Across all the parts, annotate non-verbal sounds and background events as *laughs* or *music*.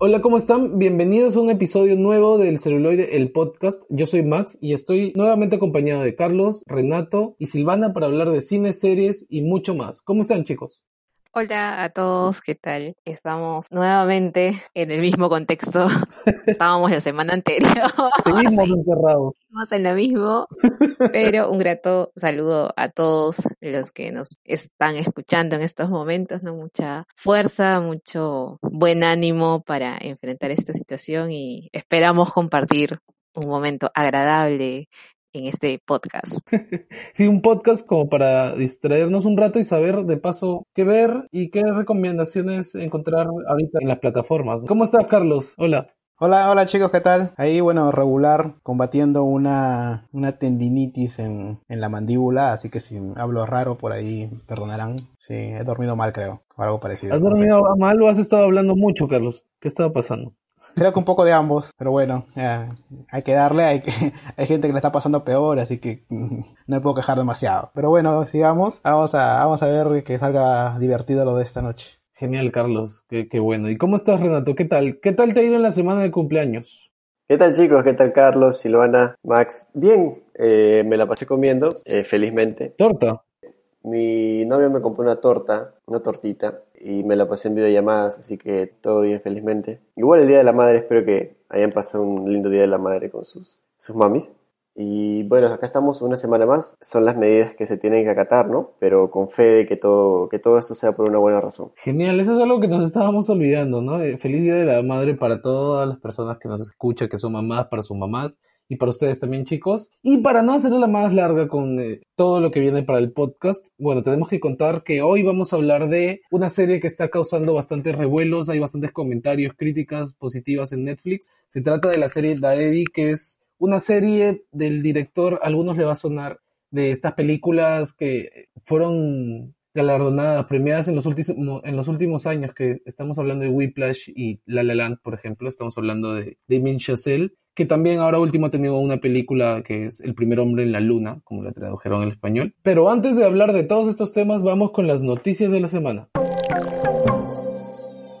Hola, ¿cómo están? Bienvenidos a un episodio nuevo del Celuloide, el podcast. Yo soy Max y estoy nuevamente acompañado de Carlos, Renato y Silvana para hablar de cine, series y mucho más. ¿Cómo están, chicos? Hola a todos, ¿qué tal? Estamos nuevamente en el mismo contexto. *laughs* Estábamos la semana anterior. *laughs* Seguimos encerrados. Seguimos en lo mismo, pero un grato saludo a todos los que nos están escuchando en estos momentos, ¿no? Mucha fuerza, mucho buen ánimo para enfrentar esta situación y esperamos compartir un momento agradable en este podcast. *laughs* sí, un podcast como para distraernos un rato y saber de paso qué ver y qué recomendaciones encontrar ahorita en las plataformas. ¿Cómo estás, Carlos? Hola. Hola, hola chicos, ¿qué tal? Ahí, bueno, regular, combatiendo una, una tendinitis en, en la mandíbula, así que si hablo raro por ahí, perdonarán. Sí, he dormido mal, creo, o algo parecido. ¿Has dormido mal o has estado hablando mucho, Carlos? ¿Qué estaba pasando? Creo que un poco de ambos, pero bueno, hay que darle, hay, que, *laughs* hay gente que le está pasando peor, así que *laughs* no me puedo quejar demasiado. Pero bueno, sigamos, vamos a, vamos a ver que salga divertido lo de esta noche. Genial, Carlos, qué, qué bueno. ¿Y cómo estás, Renato? ¿Qué tal? ¿Qué tal te ha ido en la semana de cumpleaños? ¿Qué tal chicos? ¿Qué tal Carlos, Silvana, Max? Bien, eh, me la pasé comiendo, eh, felizmente. ¿Torta? Mi novio me compró una torta, una tortita, y me la pasé en videollamadas, así que todo bien, felizmente. Igual el Día de la Madre, espero que hayan pasado un lindo Día de la Madre con sus, sus mamis. Y bueno, acá estamos una semana más. Son las medidas que se tienen que acatar, ¿no? Pero con fe de que todo, que todo esto sea por una buena razón. Genial, eso es algo que nos estábamos olvidando, ¿no? Eh, feliz Día de la Madre para todas las personas que nos escuchan, que son mamás, para sus mamás y para ustedes también, chicos. Y para no hacerla más larga con eh, todo lo que viene para el podcast, bueno, tenemos que contar que hoy vamos a hablar de una serie que está causando bastantes revuelos, hay bastantes comentarios, críticas positivas en Netflix. Se trata de la serie Daedi, que es una serie del director, a algunos le va a sonar, de estas películas que fueron galardonadas, premiadas en los, últimos, en los últimos años, que estamos hablando de Whiplash y La La Land, por ejemplo, estamos hablando de Damien Chazelle, que también ahora último ha tenido una película que es El primer hombre en la luna, como la tradujeron en español. Pero antes de hablar de todos estos temas, vamos con las noticias de la semana.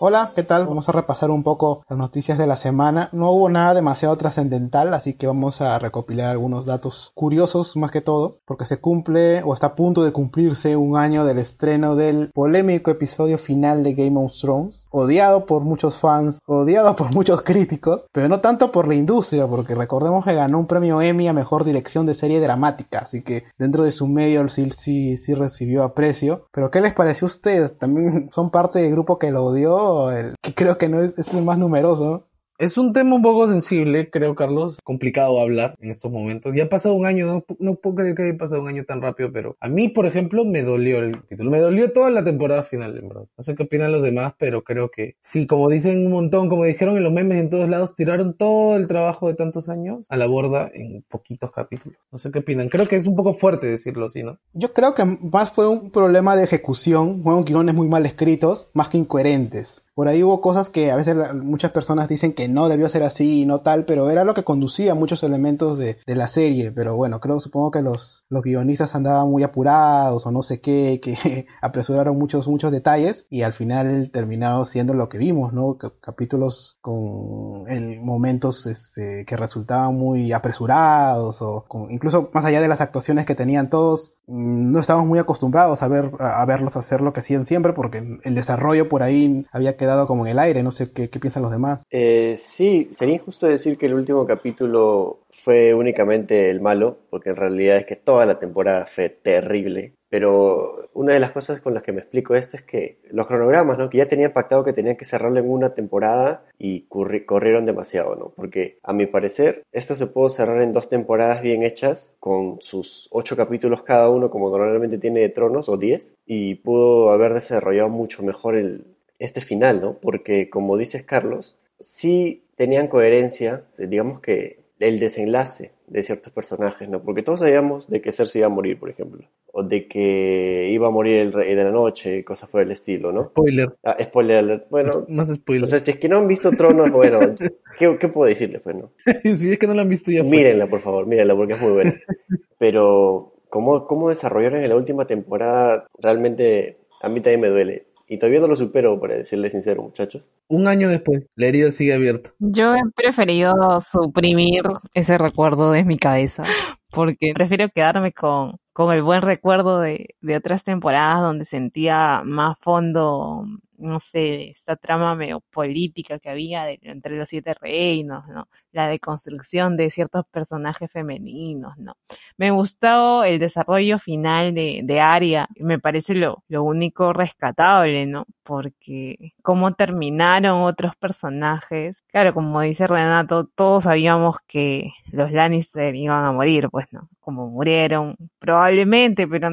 Hola, ¿qué tal? Vamos a repasar un poco las noticias de la semana. No hubo nada demasiado trascendental, así que vamos a recopilar algunos datos curiosos más que todo, porque se cumple o está a punto de cumplirse un año del estreno del polémico episodio final de Game of Thrones, odiado por muchos fans, odiado por muchos críticos, pero no tanto por la industria, porque recordemos que ganó un premio Emmy a mejor dirección de serie dramática, así que dentro de su medio sí, sí, sí recibió aprecio. Pero ¿qué les pareció a ustedes? También son parte del grupo que lo odió el, que creo que no es, es el más numeroso. Es un tema un poco sensible, creo, Carlos. Complicado hablar en estos momentos. Ya ha pasado un año, no, no puedo creer que haya pasado un año tan rápido, pero a mí, por ejemplo, me dolió el título. Me dolió toda la temporada final, en verdad. No sé qué opinan los demás, pero creo que sí, como dicen un montón, como dijeron en los memes en todos lados, tiraron todo el trabajo de tantos años a la borda en poquitos capítulos. No sé qué opinan. Creo que es un poco fuerte decirlo así, ¿no? Yo creo que más fue un problema de ejecución. Fueron guiones muy mal escritos, más que incoherentes. Por ahí hubo cosas que a veces muchas personas dicen que no debió ser así y no tal, pero era lo que conducía muchos elementos de, la serie. Pero bueno, creo, supongo que los, los guionistas andaban muy apurados o no sé qué, que *laughs* apresuraron muchos, muchos detalles y al final terminaron siendo lo que vimos, ¿no? Capítulos con en momentos este, que resultaban muy apresurados o incluso más allá de las actuaciones que tenían todos, no estábamos muy acostumbrados a ver, a verlos hacer lo que hacían siempre porque el desarrollo por ahí había quedado como en el aire, no sé qué, qué piensan los demás. Eh, sí, sería injusto decir que el último capítulo fue únicamente el malo, porque en realidad es que toda la temporada fue terrible. Pero una de las cosas con las que me explico esto es que los cronogramas, ¿no? Que ya tenían pactado que tenían que cerrarlo en una temporada y corrieron demasiado, ¿no? Porque a mi parecer esto se pudo cerrar en dos temporadas bien hechas con sus ocho capítulos cada uno como normalmente tiene de Tronos o diez y pudo haber desarrollado mucho mejor el, este final, ¿no? Porque como dices Carlos, sí tenían coherencia, digamos que el desenlace de ciertos personajes, ¿no? Porque todos sabíamos de que Cersei iba a morir, por ejemplo, o de que iba a morir el rey de la noche, cosas por el estilo, ¿no? Spoiler. Ah, spoiler alert. Bueno, Es- más spoiler. o sea, si es que no han visto Tronos, bueno, ¿qué, qué puedo decirles, pues, no? *laughs* si es que no lo han visto ya fue. Mírenla, por favor, mírenla porque es muy buena. Pero cómo, cómo desarrollaron en la última temporada, realmente a mí también me duele. Y todavía no lo supero, para decirles sincero, muchachos. Un año después, la herida sigue abierta. Yo he preferido suprimir ese recuerdo de mi cabeza, porque prefiero quedarme con, con el buen recuerdo de, de otras temporadas donde sentía más fondo, no sé, esta trama medio política que había de- entre los siete reinos, ¿no? La deconstrucción de ciertos personajes femeninos, ¿no? Me gustó el desarrollo final de, de Arya, me parece lo, lo único rescatable, ¿no? Porque cómo terminaron otros personajes. Claro, como dice Renato, todos sabíamos que los Lannister iban a morir, pues, ¿no? Como murieron, probablemente, pero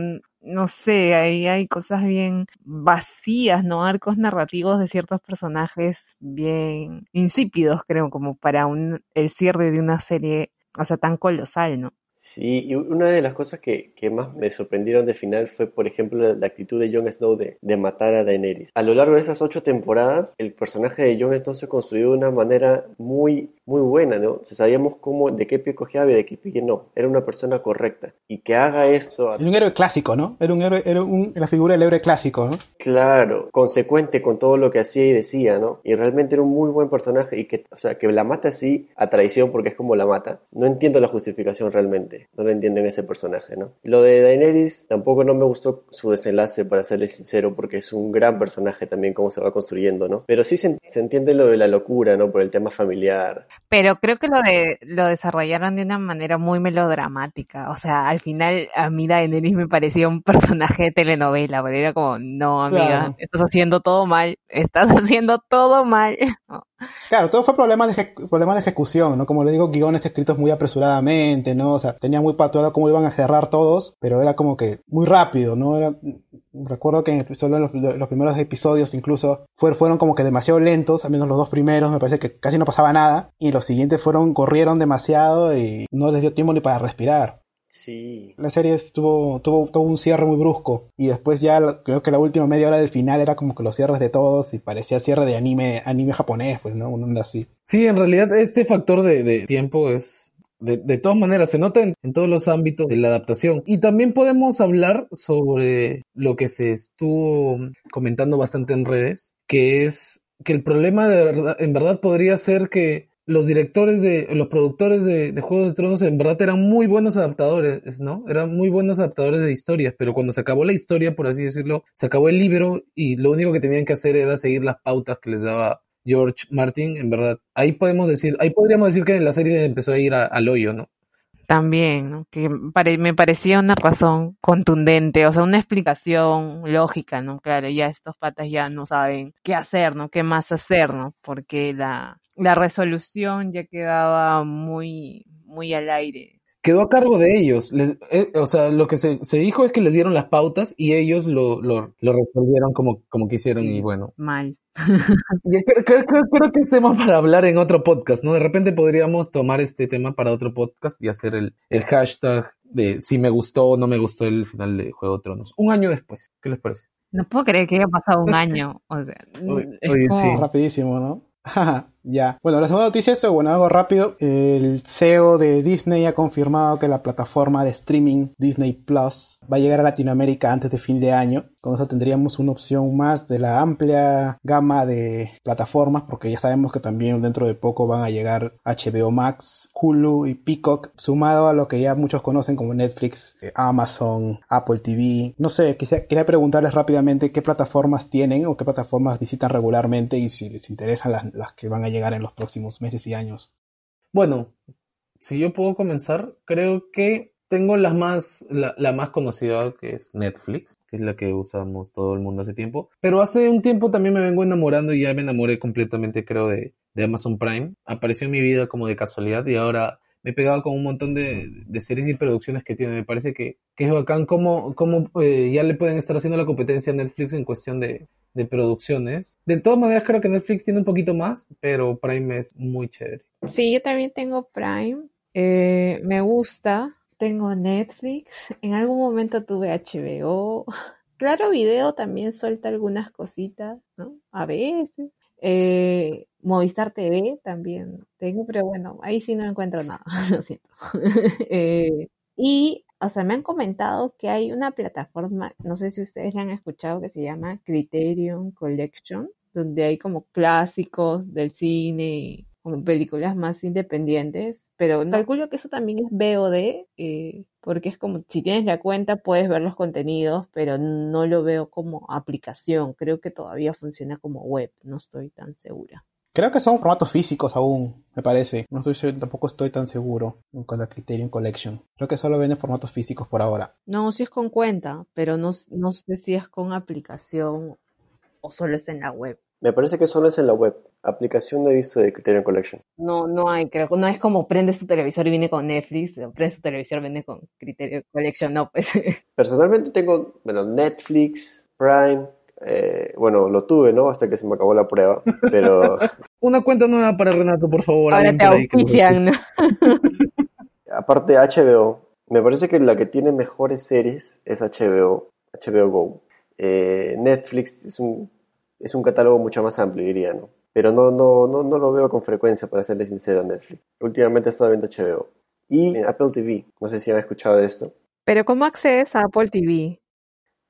no sé, ahí hay cosas bien vacías, ¿no? Arcos narrativos de ciertos personajes bien insípidos, creo, como para un, el cierre de una serie, o sea, tan colosal, ¿no? Sí, y una de las cosas que, que más me sorprendieron de final fue, por ejemplo, la, actitud de Jon Snow de, de matar a Daenerys. A lo largo de esas ocho temporadas, el personaje de Jon Snow se construyó de una manera muy, muy buena, ¿no? O sea, sabíamos cómo, de qué pie cojeaba y de qué pie no. Era una persona correcta. Y que haga esto, a- Era un héroe clásico, ¿no? Era un héroe, era un- la figura del héroe clásico, ¿no? claro, consecuente con todo lo que hacía y decía, ¿no? Y realmente era un muy buen personaje y que, o sea, que la mata así a traición porque es como la mata. No entiendo la justificación realmente. No lo entiendo en ese personaje, ¿no? Lo de Daenerys tampoco no me gustó su desenlace, para serles sincero, porque es un gran personaje también cómo se va construyendo, ¿no? Pero sí se, se entiende lo de la locura, ¿no? Por el tema familiar. Pero creo que lo de lo desarrollaron de una manera muy melodramática. O sea, al final a mí Daenerys me parecía un personaje de telenovela, pero era como, no, amiga, Claro. estás haciendo todo mal, estás haciendo todo mal. *laughs* No. Claro, todo fue problema de, problema de ejecución, ¿no? Como le digo, guiones escritos muy apresuradamente, ¿no? O sea, tenía muy patuado cómo iban a cerrar todos, pero era como que muy rápido, ¿no? Era, recuerdo que en- solo en los, los primeros episodios incluso fue- fueron como que demasiado lentos, al menos los dos primeros, me parece que casi no pasaba nada, y los siguientes fueron, corrieron demasiado y no les dio tiempo ni para respirar. Sí. La serie estuvo, tuvo, tuvo un cierre muy brusco y después ya la- creo que la última media hora del final era como que los cierres de todos y parecía cierre de anime, anime japonés, pues, ¿no? Una onda así. Sí, en realidad este factor de, de tiempo es, de, de todas maneras, se nota en, en todos los ámbitos de la adaptación. Y también podemos hablar sobre lo que se estuvo comentando bastante en redes, que es que el problema de verdad, en verdad podría ser que los directores de, los productores de, de Juego de Tronos en verdad eran muy buenos adaptadores, ¿no? Eran muy buenos adaptadores de historias, pero cuando se acabó la historia, por así decirlo, se acabó el libro y lo único que tenían que hacer era seguir las pautas que les daba George Martin, en verdad. Ahí podemos decir, ahí podríamos decir que la serie empezó a ir al hoyo, ¿no? También, ¿no? que pare- me parecía una razón contundente, o sea, una explicación lógica, ¿no? Claro, ya estos patas ya no saben qué hacer, ¿no? ¿Qué más hacer, ¿no? Porque la, la resolución ya quedaba muy, muy al aire. Quedó a cargo de ellos. Les- eh, o sea, lo que se, se dijo es que les dieron las pautas y ellos lo, lo, lo resolvieron como, como quisieron y bueno. Mal. *laughs* Y creo, creo- creo- creo que es tema para hablar en otro podcast, ¿no? De repente podríamos tomar este tema para otro podcast y hacer el, el hashtag de si me gustó o no me gustó el final de Juego de Tronos. Un año después, ¿qué les parece? No puedo creer que haya pasado un año. O sea, Oye, es oye, como- sí. Rapidísimo, ¿no? *laughs* ya. Bueno, la segunda noticia es, bueno, algo rápido. El CEO de Disney ha confirmado que la plataforma de streaming Disney Plus va a llegar a Latinoamérica antes de fin de año. Con eso tendríamos una opción más de la amplia gama de plataformas, porque ya sabemos que también dentro de poco van a llegar HBO Max, Hulu y Peacock, sumado a lo que ya muchos conocen como Netflix, eh, Amazon, Apple TV. No sé, quisiera, quería preguntarles rápidamente qué plataformas tienen o qué plataformas visitan regularmente y si les interesan las, las que van a llegar en los próximos meses y años. Bueno, si yo puedo comenzar, creo que tengo más, la, la más conocida que es Netflix, que es la que usamos todo el mundo hace tiempo. Pero hace un tiempo también me vengo enamorando y ya me enamoré completamente, creo, de, de Amazon Prime. Apareció en mi vida como de casualidad y ahora me he pegado con un montón de, de series y producciones que tiene. Me parece que, que es bacán cómo, cómo eh, ya le pueden estar haciendo la competencia a Netflix en cuestión de, de producciones. De todas maneras, creo que Netflix tiene un poquito más, pero Prime es muy chévere. Sí, yo también tengo Prime. Eh, me gusta. Tengo Netflix. En algún momento tuve HBO. *laughs* Claro, Video también suelta algunas cositas, ¿no? A veces. Eh, Movistar TV también tengo, pero bueno, ahí sí no encuentro nada, *laughs* lo siento. *laughs* Eh, y, o sea, me han comentado que hay una plataforma, no sé si ustedes la han escuchado, que se llama Criterion Collection, donde hay como clásicos del cine como películas más independientes, pero calculo que eso también es VOD, eh, porque es como, si tienes la cuenta puedes ver los contenidos, pero no lo veo como aplicación, creo que todavía funciona como web, no estoy tan segura. Creo que son formatos físicos aún, me parece. No estoy tampoco estoy tan seguro con la Criterion Collection. Creo que solo venden formatos físicos por ahora. No, sí es con cuenta, pero no, no sé si es con aplicación o solo es en la web. Me parece que solo es en la web. Aplicación no he visto de Criterion Collection. No, no hay, creo. No es como prendes tu televisor y viene con Netflix, o prendes tu televisor y viene con Criterion Collection, no, pues. *laughs* Personalmente tengo, bueno, Netflix, Prime, eh, bueno, lo tuve, ¿no? Hasta que se me acabó la prueba, pero... *laughs* Una cuenta nueva para Renato, por favor. Ahora te que auspician, ¿no? *laughs* Aparte de HBO, me parece que la que tiene mejores series es HBO, HBO Go. Eh, Netflix es un, es un catálogo mucho más amplio, diría, ¿no? Pero no, no, no, no lo veo con frecuencia, para serle sincero, Netflix. Últimamente he estado viendo HBO. Y en Apple TV, no sé si han escuchado de esto. Pero ¿cómo accedes a Apple TV?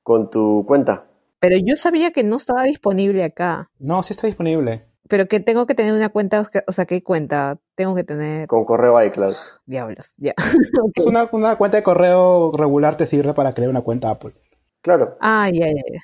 Con tu cuenta, Pero yo sabía que no estaba disponible acá. No, sí está disponible. Pero que tengo que tener una cuenta, o sea, ¿qué cuenta? Tengo que tener con correo iCloud. diablos, ya. *laughs* Es una, una cuenta de correo regular te sirve para crear una cuenta Apple. Claro, Ah, ya, ya, ya.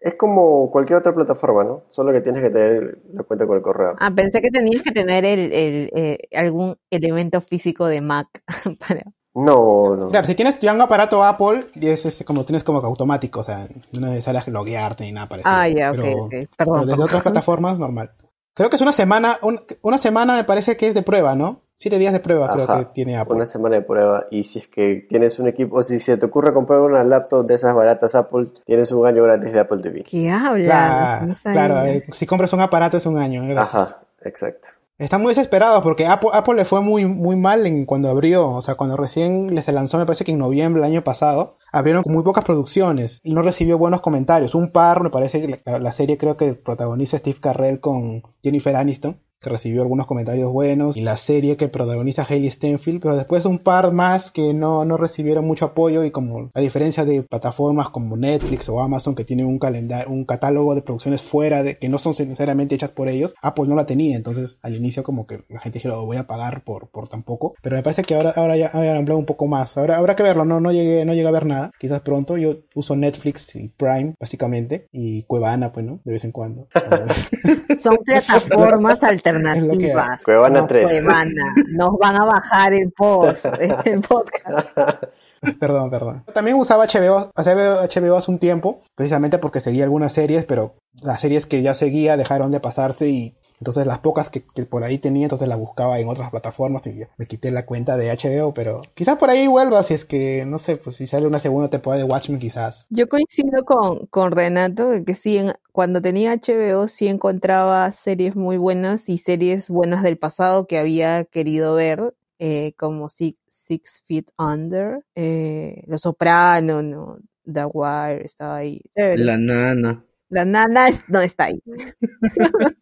Es como cualquier otra plataforma, ¿no? Solo que tienes que tener la cuenta con el correo. Ah, pensé que tenías que tener el, el, eh, algún elemento físico de Mac *laughs* para... No, no. Claro, si tienes un aparato Apple, y es, es como tienes como que automático, o sea, no es necesario loguearte ni nada parecido. Ah, ya, ok, Pero- ok. pero Perdón. desde perdón. otras plataformas, normal. Creo que es una semana, un- una semana me parece que es de prueba, ¿no? Siete días de prueba creo que tiene Apple. Una semana de prueba y si es que tienes un equipo, o si se te ocurre comprar una laptop de esas baratas Apple, tienes un año gratis de Apple TV. ¿Qué hablan? Claro, No sabía. claro, eh, si compras un aparato es un año. ¿verdad? Ajá, exacto. Están muy desesperados porque Apple, Apple le fue muy, muy mal en cuando abrió, o sea, cuando recién les lanzó, me parece que en noviembre del año pasado, abrieron con muy pocas producciones y no recibió buenos comentarios. Un par, me parece que la, la serie creo que protagoniza Steve Carrell con Jennifer Aniston, que recibió algunos comentarios buenos, y la serie que protagoniza Hailey Steinfeld, pero después un par más que no, no recibieron mucho apoyo y como a diferencia de plataformas como Netflix o Amazon que tienen un calendario, un catálogo de producciones fuera de que no son necesariamente hechas por ellos, Apple no la tenía, entonces al inicio como que la gente dijo, lo voy a pagar por, por tan poco, pero me parece que ahora, ahora ya han hablado un poco más, ahora habrá que verlo, no, no llegué, no llegué a ver nada, quizás pronto, yo uso Netflix y Prime básicamente, y Cuevana pues no, de vez en cuando. *laughs* Son plataformas que *laughs* alternativas. Cuevana no 3. Cuevana. Nos van a bajar el post, *laughs* el podcast. *laughs* Perdón, perdón. También usaba HBO, HBO hace un tiempo, precisamente porque seguía algunas series, pero las series que ya seguía dejaron de pasarse y entonces las pocas que, que por ahí tenía, entonces las buscaba en otras plataformas y ya me quité la cuenta de HBO, pero quizás por ahí vuelva si es que, no sé, pues si sale una segunda temporada de Watchmen quizás. Yo coincido con, con Renato que sí, en- cuando tenía HBO sí encontraba series muy buenas y series buenas del pasado que había querido ver, eh, como Six, Six Feet Under, eh, Los Soprano, ¿no? The Wire estaba ahí. La nana. La nana es- no está ahí. *laughs*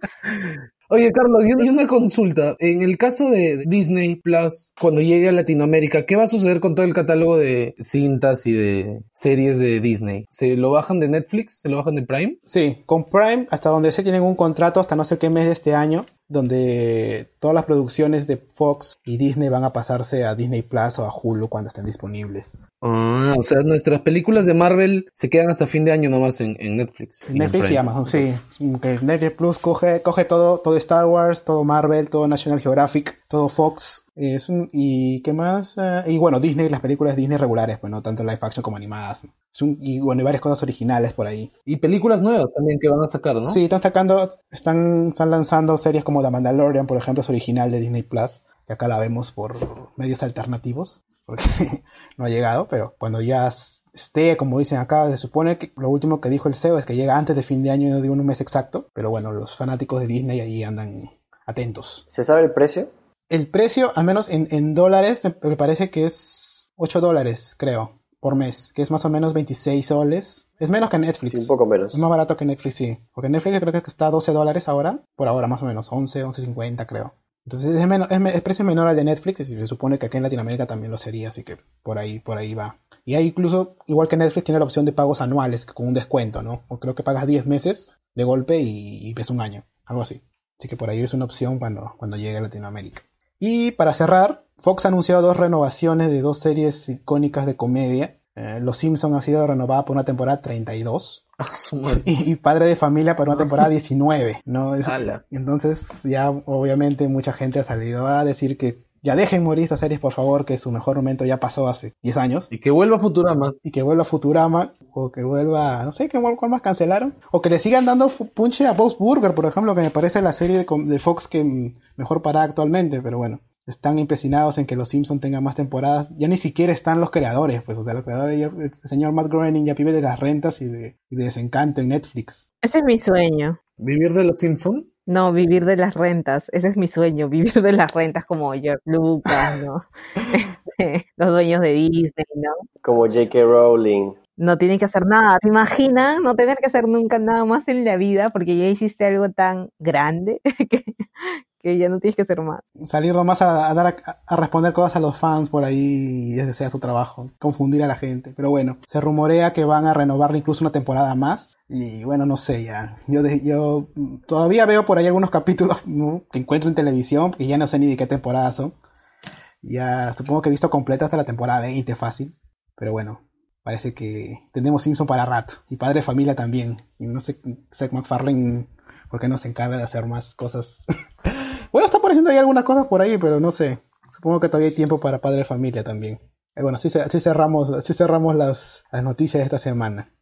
Oye, Carlos, y una- y una consulta. En el caso de Disney Plus, cuando llegue a Latinoamérica, ¿qué va a suceder con todo el catálogo de cintas y de series de Disney? ¿Se lo bajan de Netflix? ¿Se lo bajan de Prime? Sí, con Prime, hasta donde se tienen un contrato hasta no sé qué mes de este año, donde todas las producciones de Fox y Disney van a pasarse a Disney Plus o a Hulu cuando estén disponibles. Ah, o sea, nuestras películas de Marvel se quedan hasta fin de año nomás en, en Netflix. en Netflix y. Amazon, sí. Que Netflix Plus coge, coge todo, todo Star Wars, todo Marvel, todo National Geographic, todo Fox. Es un, y qué más, Eh, y bueno, Disney, las películas Disney regulares, pues no tanto live action como animadas. ¿no? Es un- y bueno, y varias cosas originales por ahí. Y películas nuevas también que van a sacar, ¿no? Sí, están sacando, están, están lanzando series como The Mandalorian, por ejemplo, es original de Disney Plus. que acá la vemos por medios alternativos, porque *laughs* no ha llegado, pero cuando ya esté, como dicen acá, se supone que lo último que dijo el CEO es que llega antes de fin de año, no digo un mes exacto, pero bueno, los fanáticos de Disney ahí andan atentos. ¿Se sabe el precio? El precio, al menos en, en dólares, me parece que es 8 dólares, creo por mes, que es más o menos 26 soles. Es menos que Netflix. Sí, un poco menos. Es más barato que Netflix, sí. Porque Netflix creo que está a 12 dólares ahora, por ahora más o menos, 11, 11.50 creo. Entonces es, menos, es, precio menor al de Netflix y se supone que aquí en Latinoamérica también lo sería, así que por ahí, por ahí va. Y hay incluso, igual que Netflix, tiene la opción de pagos anuales con un descuento, ¿no? O creo que pagas 10 meses de golpe y, ves un año, algo así. Así que por ahí es una opción cuando, cuando llegue a Latinoamérica. Y para cerrar, Fox ha anunciado dos renovaciones de dos series icónicas de comedia. Eh, Los Simpsons ha sido renovada por una temporada 32. *laughs* Ah, y, y, Padre de Familia por una temporada 19. ¿no? entonces ya obviamente mucha gente ha salido a decir que ya dejen morir estas series, por favor, que su mejor momento ya pasó hace 10 años. Y que vuelva Futurama. Y que vuelva Futurama, o que vuelva, no sé, ¿qué cuál más cancelaron? O que le sigan dando punche a Bob's Burger, por ejemplo, que me parece la serie de, de Fox que mejor para actualmente, pero bueno están empecinados en que los Simpsons tengan más temporadas. Ya ni siquiera están los creadores, pues, o sea, los creadores, el señor Matt Groening ya vive de las rentas y de, desencanto en Netflix. Ese es mi sueño. ¿Vivir de los Simpsons? No, vivir de las rentas. Ese es mi sueño, *laughs* vivir de las rentas como George Lucas, ¿no? *laughs* Este, los dueños de Disney, ¿no? Como J.K. Rowling. No tienen que hacer nada. ¿Te imaginas no tener que hacer nunca nada más en la vida porque ya hiciste algo tan grande *laughs* que, ya no tienes que hacer más. Salir nomás a, dar a, responder cosas a los fans por ahí y ese sea su trabajo, confundir a la gente. Pero bueno, se rumorea que van a renovarle incluso una temporada más y bueno, no sé ya. Yo, yo todavía veo por ahí algunos capítulos *laughs* que encuentro en televisión, que ya no sé ni de qué temporada son. Ya supongo que he visto completa hasta la temporada 20 fácil, pero bueno, parece que tenemos Simpson para rato y Padre de Familia también. Y no sé, Seth MacFarlane, ¿por qué no se encarga de hacer más cosas *laughs* Bueno, está apareciendo ahí algunas cosas por ahí, pero no sé. Supongo que todavía hay tiempo para padre de familia también. Eh, bueno, así, cerramos, cerramos las, las noticias de esta semana.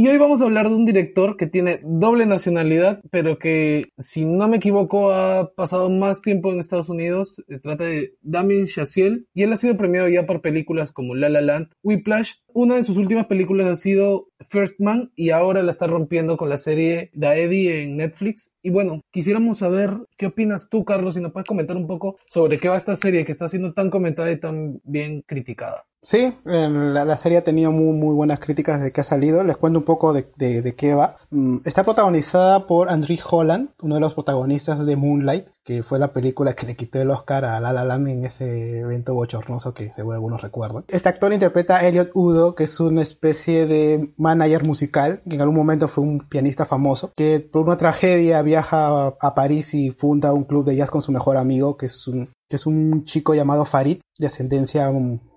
Y hoy vamos a hablar de un director que tiene doble nacionalidad, pero que, si no me equivoco, ha pasado más tiempo en Estados Unidos. Se trata de Damien Chazelle y él ha sido premiado ya por películas como La La Land, Whiplash. Una de sus últimas películas ha sido First Man y ahora la está rompiendo con la serie Eddie en Netflix. Y bueno, quisiéramos saber qué opinas tú, Carlos, si nos puedes comentar un poco sobre qué va esta serie que está siendo tan comentada y tan bien criticada. Sí, la, serie ha tenido muy, muy buenas críticas desde que ha salido. Les cuento un poco de, de, qué va. Mm, está protagonizada por Andrew Holland, uno de los protagonistas de Moonlight, que fue la película que le quitó el Oscar a La La Land en ese evento bochornoso que seguro algunos recuerdan. Este actor interpreta a Elliot Udo, que es una especie de manager musical, que en algún momento fue un pianista famoso, que por una tragedia viaja a París y funda un club de jazz con su mejor amigo, que es un que es un chico llamado Farid, de ascendencia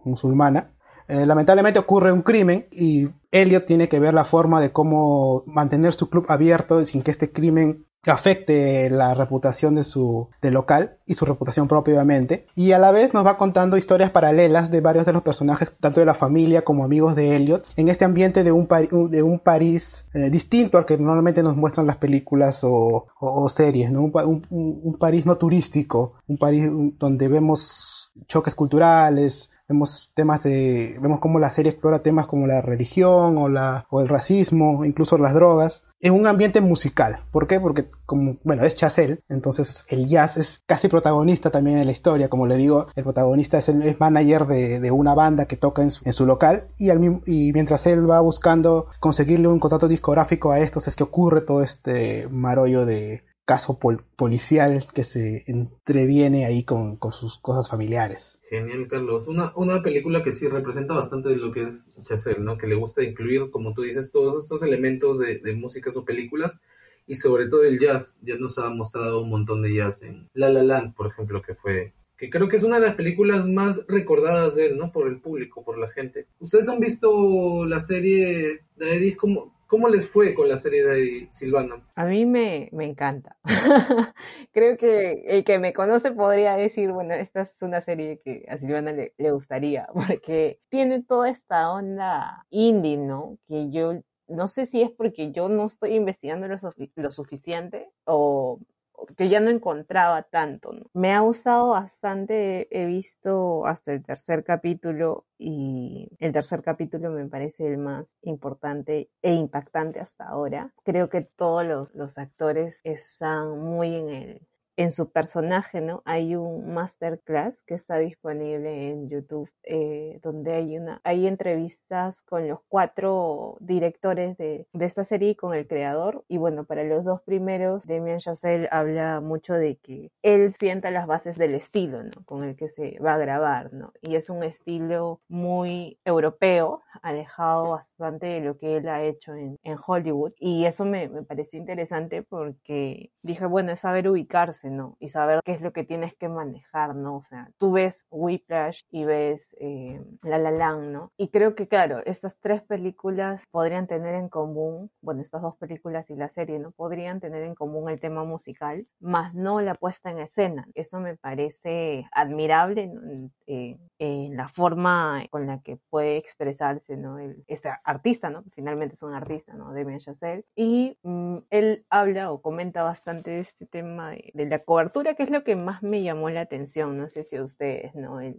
musulmana. Eh, lamentablemente ocurre un crimen y Elliot tiene que ver la forma de cómo mantener su club abierto sin que este crimen afecte la reputación de su del local y su reputación propia obviamente y a la vez nos va contando historias paralelas de varios de los personajes tanto de la familia como amigos de Elliot en este ambiente de un, de un París eh, distinto al que normalmente nos muestran las películas o, series ¿no? un, un, París no turístico un París donde vemos choques culturales vemos temas de vemos cómo la serie explora temas como la religión o la o el racismo incluso las drogas en un ambiente musical. ¿Por qué? Porque como, bueno, es Chazelle, entonces el jazz es casi protagonista también en la historia. Como le digo, el protagonista es el manager de, una banda que toca en su, local y, al, y mientras él va buscando conseguirle un contrato discográfico a estos es que ocurre todo este marollo de, caso policial que se entreviene ahí con, sus cosas familiares. Genial, Carlos. Una, una película que sí representa bastante lo que es Chazelle, ¿no? Que le gusta incluir, como tú dices, todos estos elementos de, de músicas o películas y sobre todo el jazz. Ya nos ha mostrado un montón de jazz en La La Land, por ejemplo, que fue que creo que es una de las películas más recordadas de él, ¿no? Por el público, por la gente. ¿Ustedes han visto la serie de Eddie? ¿Cómo, ¿Cómo les fue con la serie de Silvana? A mí me, me encanta. *laughs* Creo que el que me conoce podría decir, bueno, esta es una serie que a Silvana le, le gustaría, *laughs* porque tiene toda esta onda indie, ¿no? Que yo no sé si es porque yo no estoy investigando lo, lo suficiente o que ya no encontraba tanto. Me ha gustado bastante, he visto hasta el tercer capítulo y el tercer capítulo me parece el más importante e impactante hasta ahora. Creo que todos los, los actores están muy en el, en su personaje, ¿no? Hay un masterclass que está disponible en YouTube, eh, donde hay una, hay entrevistas con los cuatro directores de, de, esta serie y con el creador. Y bueno, para los dos primeros, Demian Chazelle habla mucho de que él sienta las bases del estilo, ¿no? Con el que se va a grabar, ¿no? Y es un estilo muy europeo, alejado bastante de lo que él ha hecho en, en Hollywood. Y eso me, me pareció interesante porque dije, bueno, es saber ubicarse ¿no? Y saber qué es lo que tienes que manejar, ¿no? O sea, tú ves Whiplash y ves eh, La La Land, ¿no? Y creo que, claro, estas tres películas podrían tener en común, bueno, estas dos películas y la serie, ¿no? Podrían tener en común el tema musical, más no la puesta en escena. Eso me parece admirable en, en la forma con la que puede expresarse, ¿no? El, este artista, ¿no? Finalmente es un artista, ¿no? Damien Chazelle. Y mmm, él habla o comenta bastante este tema de, de la cobertura, que es lo que más me llamó la atención, no sé si a ustedes, ¿no? El,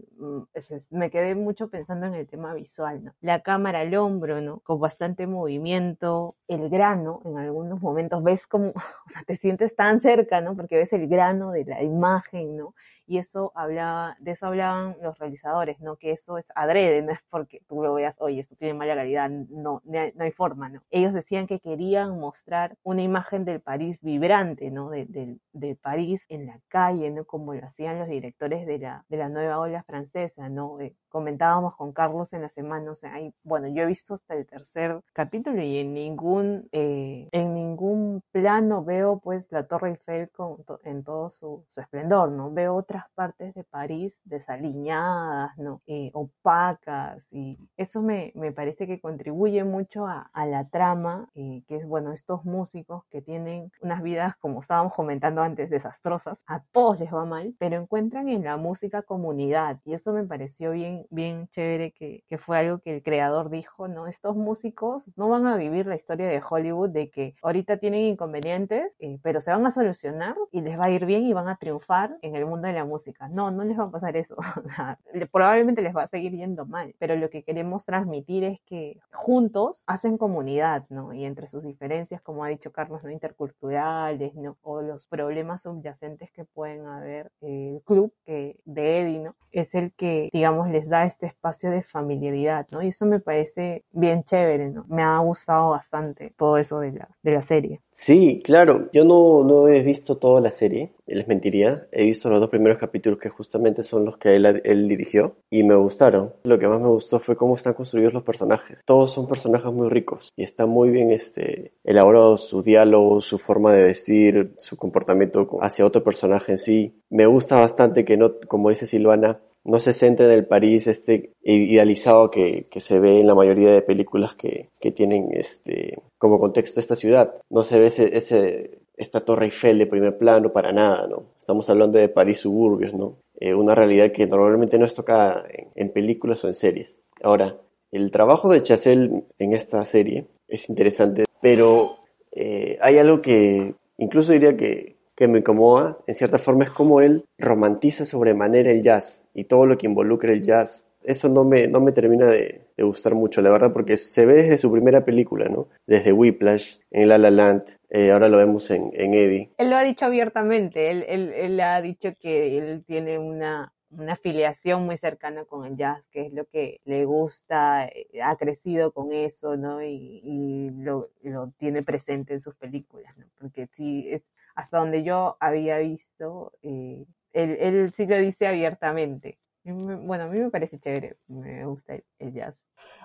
me quedé mucho pensando en el tema visual, ¿no? La cámara al hombro, ¿no? Con bastante movimiento, el grano, en algunos momentos ves como, *laughs* o sea, te sientes tan cerca, ¿no? Porque ves el grano de la imagen, ¿no? Y eso hablaba, de eso hablaban los realizadores, ¿no? Que eso es adrede, no es porque tú lo veas, oye, esto tiene mala calidad, no, no hay, no hay forma, ¿no? Ellos decían que querían mostrar una imagen del París vibrante, ¿no? De, de, de, París en la calle, ¿no? Como lo hacían los directores de la, de la nueva ola francesa, ¿no? Eh, comentábamos con Carlos en la semana, o sea, hay, bueno, yo he visto hasta el tercer capítulo y en ningún, eh, en ningún plano veo pues la Torre Eiffel con, en todo su, su esplendor, ¿no? Veo otras partes de París desaliñadas, ¿no? Eh, opacas y eso me, me, parece que contribuye mucho a, a la trama, eh, que es, bueno, estos músicos que tienen unas vidas, como estábamos comentando antes, desastrosas, a todos les va mal, pero encuentran en la música comunidad y eso me pareció bien, bien chévere que, que fue algo que el creador dijo, ¿no? Estos músicos no van a vivir la historia de Hollywood de que ahorita tienen inconvenientes, eh, pero se van a solucionar y les va a ir bien y van a triunfar en el mundo de la música. No, no les va a pasar eso. *laughs* Probablemente les va a seguir yendo mal, pero lo que queremos transmitir es que juntos hacen comunidad, ¿no? Y entre sus diferencias, como ha dicho Carlos, ¿no? Interculturales, ¿no? O los problemas subyacentes que pueden haber, eh, el club que, de Eddie, ¿no? Es el que, digamos, les da este espacio de familiaridad, ¿no? Y eso me parece bien chévere, ¿no? Me ha gustado bastante todo eso de la, de la serie. Sí, claro. Yo no, no he visto toda la serie, les mentiría. He visto los dos primeros capítulos que justamente son los que él, él, dirigió y me gustaron. Lo que más me gustó fue cómo están construidos los personajes. Todos son personajes muy ricos y está muy bien este, elaborado su diálogo, su forma de vestir, su comportamiento hacia otro personaje en sí. Me gusta bastante que no, como dice Silvana, no se centre en el París este idealizado que, que, se ve en la mayoría de películas que, que tienen este como contexto esta ciudad. No se ve ese, ese, esta Torre Eiffel de primer plano para nada, ¿no? Estamos hablando de París suburbios, ¿no? Eh, una realidad que normalmente no es tocada en, en, películas o en series. Ahora, el trabajo de Chazelle en esta serie es interesante, pero eh, hay algo que incluso diría que que me incomoda, en cierta forma, es como él romantiza sobremanera el jazz y todo lo que involucra el jazz. Eso no me, no me termina de, gustar mucho, la verdad, porque se ve desde su primera película, ¿no? Desde Whiplash, en La La Land, eh, ahora lo vemos en, en, Eddie. Él lo ha dicho abiertamente, él, él, él ha dicho que él tiene una, una afiliación muy cercana con el jazz, que es lo que le gusta, ha crecido con eso, ¿no? Y, y lo, lo, tiene presente en sus películas, ¿no? Porque sí, es, hasta donde yo había visto, eh, él, él, sí lo dice abiertamente. Bueno, a mí me parece chévere, me gusta el, el jazz.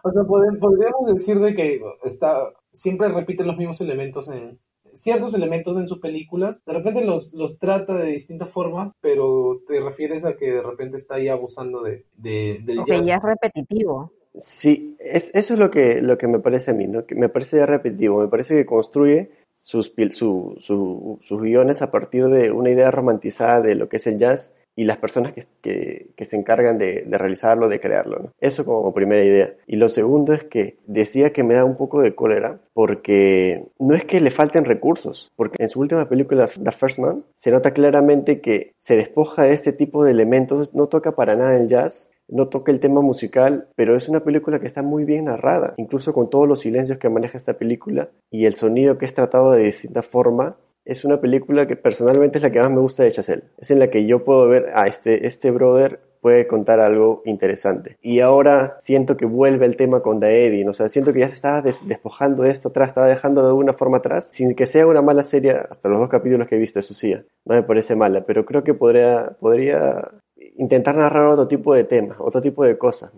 O sea, podríamos decir de que está, siempre repite los mismos elementos en ciertos elementos en sus películas, de repente los, los trata de distintas formas, pero te refieres a que de repente está ahí abusando de, de del okay, jazz. ya es repetitivo. Sí, es, eso es lo que, lo que me parece a mí, ¿no? Que me parece ya repetitivo, me parece que construye sus, su, su, sus guiones a partir de una idea romantizada de lo que es el jazz y las personas que, que, que se encargan de, de, realizarlo, de crearlo. ¿no? Eso como primera idea. Y lo segundo es que decía que me da un poco de cólera porque no es que le falten recursos, porque en su última película, The First Man, se nota claramente que se despoja de este tipo de elementos, no toca para nada el jazz, no toca el tema musical, pero es una película que está muy bien narrada, incluso con todos los silencios que maneja esta película y el sonido que es tratado de distinta forma. Es una película que personalmente es la que más me gusta de Chazelle. Es en la que yo puedo ver a este, este brother puede contar algo interesante. Y ahora siento que vuelve el tema con Daedi, ¿no? o sea, siento que ya se estaba despojando de esto atrás, estaba dejando de alguna forma atrás, sin que sea una mala serie, hasta los dos capítulos que he visto, eso sí, no me parece mala, pero creo que podría, podría intentar narrar otro tipo de temas, otro tipo de cosas.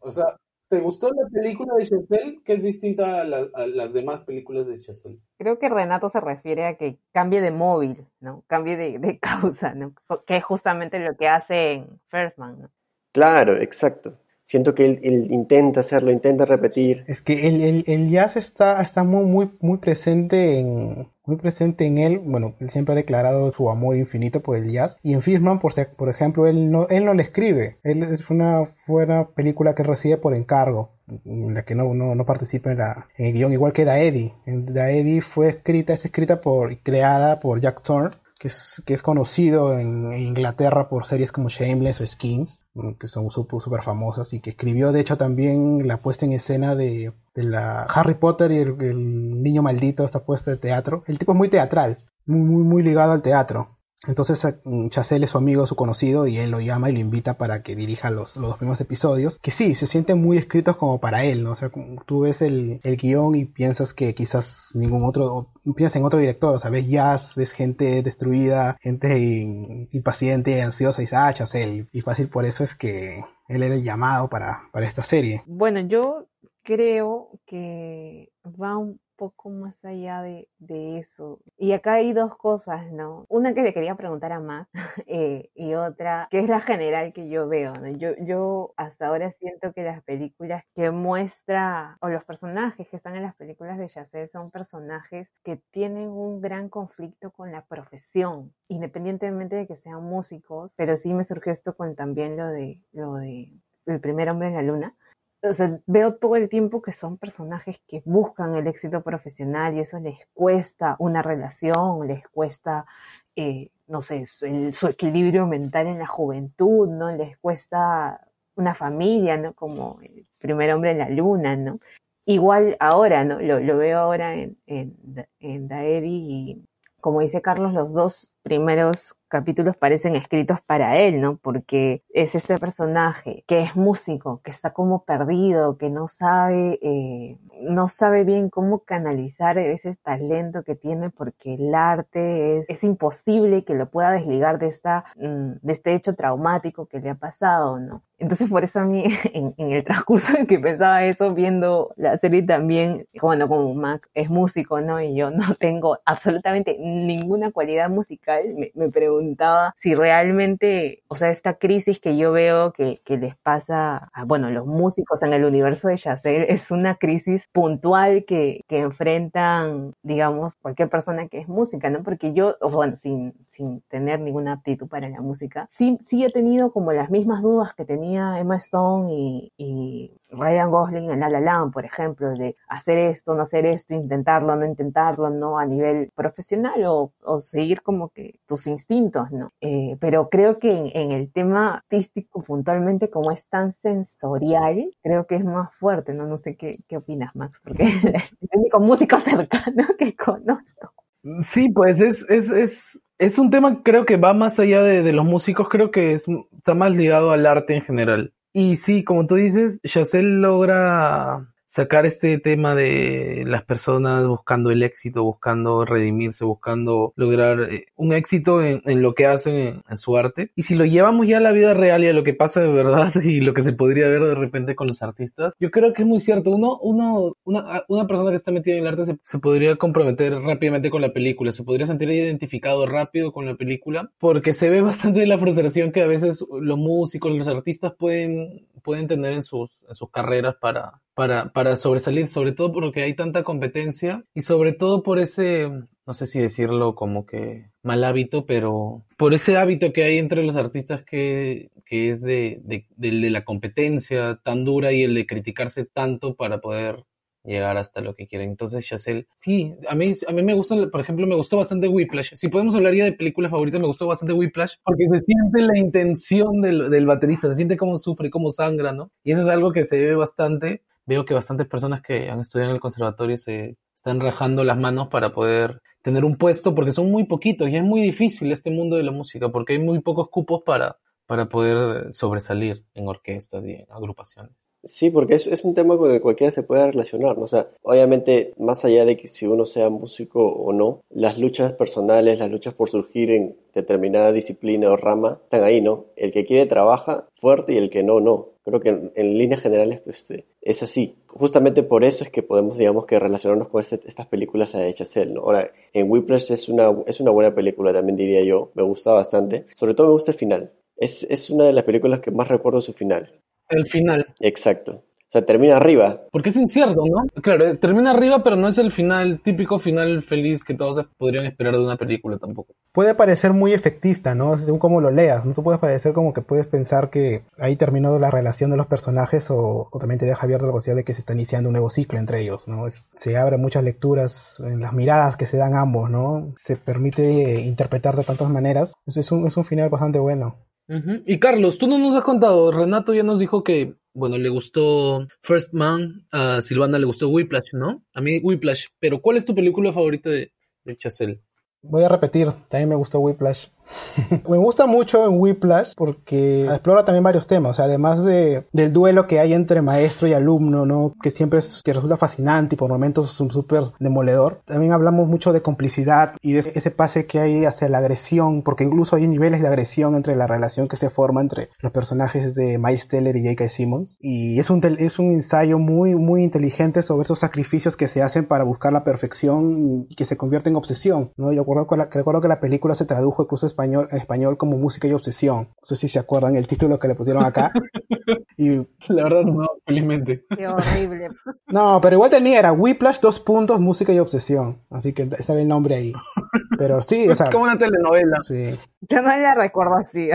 O sea, ¿te gustó la película de Chazelle que es distinta a, la, a, las demás películas de Chazelle? Creo que Renato se refiere a que cambie de móvil, ¿no? Cambie de, de *laughs* causa, ¿no? Que es justamente lo que hace en First Man, ¿no? Claro, exacto. Siento que él, él, intenta hacerlo, intenta repetir. Es que el, el, el jazz está, está muy, muy, muy presente en, muy presente en él. Bueno, él siempre ha declarado su amor infinito por el jazz. Y en Fishman, por, por ejemplo, él no, él no le escribe. Él es una, fue película que recibe por encargo en la que no, no, no participa en, el guion, igual que Da Eddie. Da Eddie fue escrita, es escrita por, creada por Jack Thorne, que es, que es conocido en Inglaterra por series como Shameless o Skins, que son súper super famosas, y que escribió de hecho también la puesta en escena de, de la Harry Potter y el, el, niño maldito, esta puesta de teatro. El tipo es muy teatral, muy, muy, muy ligado al teatro. Entonces Chazelle es su amigo, su conocido, y él lo llama y lo invita para que dirija los, los dos primeros episodios, que sí, se sienten muy escritos como para él, ¿no? O sea, tú ves el, el guion y piensas que quizás ningún otro, piensas en otro director, o sea, ves jazz, ves gente destruida, gente impaciente, ansiosa, y dices, ah, Chazelle, y fácil por eso es que él era el llamado para, para esta serie. Bueno, yo creo que va un poco más allá de, de, eso. Y acá hay dos cosas, ¿no? Una que le quería preguntar a Max *laughs* eh, y otra que es la general que yo veo, ¿no? Yo, yo hasta ahora siento que las películas que muestra o los personajes que están en las películas de Chazelle son personajes que tienen un gran conflicto con la profesión, independientemente de que sean músicos, pero sí me surgió esto con también lo de, lo de El primer hombre en la luna o veo todo el tiempo que son personajes que buscan el éxito profesional y eso les cuesta una relación, les cuesta, eh, no sé, su, el, su, equilibrio mental en la juventud, ¿no? Les cuesta una familia, ¿no? Como el primer hombre en la luna, ¿no? Igual ahora, ¿no? Lo, veo ahora en, en, en y, como dice Carlos, los dos primeros capítulos parecen escritos para él, ¿no? Porque es este personaje que es músico, que está como perdido, que no sabe, eh, no sabe bien cómo canalizar ese talento que tiene porque el arte es, es imposible que lo pueda desligar de esta, de este hecho traumático que le ha pasado, ¿no? Entonces por eso a mí, *laughs* en, en el transcurso en que pensaba eso, viendo la serie también, bueno, como Max es músico, ¿no? Y yo no tengo absolutamente ninguna cualidad musical, me, me preguntaba si realmente, o sea, esta crisis que yo veo que, que les pasa a, bueno, los músicos en el universo de Chazelle es una crisis puntual que, que enfrentan, digamos, cualquier persona que es música, ¿no? Porque yo, bueno, sin, sin tener ninguna aptitud para la música, sí, sí he tenido como las mismas dudas que tenía Emma Stone y, y, Ryan Gosling en La La Land, por ejemplo, de hacer esto, no hacer esto, intentarlo, no intentarlo, ¿no? A nivel profesional o, o seguir como que tus instintos, ¿no? Eh, pero creo que en, en, el tema artístico puntualmente, como es tan sensorial, creo que es más fuerte, ¿no? No sé qué, qué opinas, Max, porque es *laughs* el único músico cercano que conozco. Sí, pues es, es, es, es un tema creo que va más allá de, de los músicos, creo que es, está más ligado al arte en general. Y sí, como tú dices, Chazelle logra sacar este tema de las personas buscando el éxito, buscando redimirse, buscando lograr eh, un éxito en, lo que hacen en, en, su arte. Y si lo llevamos ya a la vida real y a lo que pasa de verdad *laughs* y lo que se podría ver de repente con los artistas, yo creo que es muy cierto. Uno, uno, una, una persona que está metida en el arte se, se podría comprometer rápidamente con la película, se podría sentir identificado rápido con la película, porque se ve *laughs* bastante la frustración que a veces los músicos, los artistas pueden, pueden tener en sus, en sus carreras para para, para sobresalir, sobre todo porque hay tanta competencia y sobre todo por ese, no sé si decirlo como que mal hábito, pero por ese hábito que hay entre los artistas que, que es de, de, la competencia tan dura y el de criticarse tanto para poder llegar hasta lo que quieren. Entonces, Chazelle, sí, a mí, a mí me gusta, por ejemplo, me gustó bastante Whiplash. Si podemos hablar ya de películas favoritas, me gustó bastante Whiplash, porque se siente la intención del, del baterista, se siente cómo sufre, cómo sangra, ¿no? Y eso es algo que se ve bastante. Veo que bastantes personas que han estudiado en el conservatorio se están rajando las manos para poder tener un puesto, porque son muy poquitos y es muy difícil este mundo de la música, porque hay muy pocos cupos para, para poder sobresalir en orquestas y agrupaciones. Sí, porque es, un tema con el que cualquiera se puede relacionar. O sea, obviamente, más allá de que si uno sea músico o no, las luchas personales, las luchas por surgir en determinada disciplina o rama, están ahí, ¿no? El que quiere trabaja fuerte y el que no, no. Creo que en, en líneas generales, pues, eh, es así. Justamente por eso es que podemos, digamos, que relacionarnos con este, estas películas, la de Chazelle, ¿no? Ahora, en Whiplash es una, es una buena película, también diría yo. Me gusta bastante. Sobre todo me gusta el final. Es, es una de las películas que más recuerdo su final. El final. Exacto. O sea, termina arriba. Porque es incierto, ¿no? Claro, eh, termina arriba, pero no es el final, típico final feliz que todos podrían esperar de una película tampoco. Puede parecer muy efectista, ¿no? Según como lo leas, ¿no? Tú puedes parecer como que puedes pensar que ahí terminó la relación de los personajes o, o también te deja abierta la posibilidad de que se está iniciando un nuevo ciclo entre ellos, ¿no? Es, se abren muchas lecturas en las miradas que se dan ambos, ¿no? Se permite interpretar de tantas maneras. Es, es, un, es un final bastante bueno. Y Carlos, tú no nos has contado, Renato ya nos dijo que, bueno, le gustó First Man, a Silvana le gustó Whiplash, ¿no? A mí Whiplash, pero ¿cuál es tu película favorita de, de Chazelle? Voy a repetir, también me gustó Whiplash. *laughs* me gusta mucho en Whiplash porque explora también varios temas, o sea, además de, del duelo que hay entre maestro y alumno, ¿no? Que siempre es, que resulta fascinante y por momentos es un súper demoledor. También hablamos mucho de complicidad y de ese pase que hay hacia la agresión, porque incluso hay niveles de agresión entre la relación que se forma entre los personajes de Miles Teller y J.K. Simmons. Y es un, es un ensayo muy, muy inteligente sobre esos sacrificios que se hacen para buscar la perfección y que se convierte en obsesión, ¿no? Yo recuerdo, la, recuerdo que la película se tradujo incluso español, en español como música y obsesión. No sé si se acuerdan el título que le pusieron acá. *laughs* y la verdad no, felizmente. Qué horrible. No, pero igual tenía, era Whiplash, dos puntos, música y obsesión. Así que estaba el nombre ahí. Pero sí, o sea. Es como una telenovela. Sí. Yo no la recuerdo así.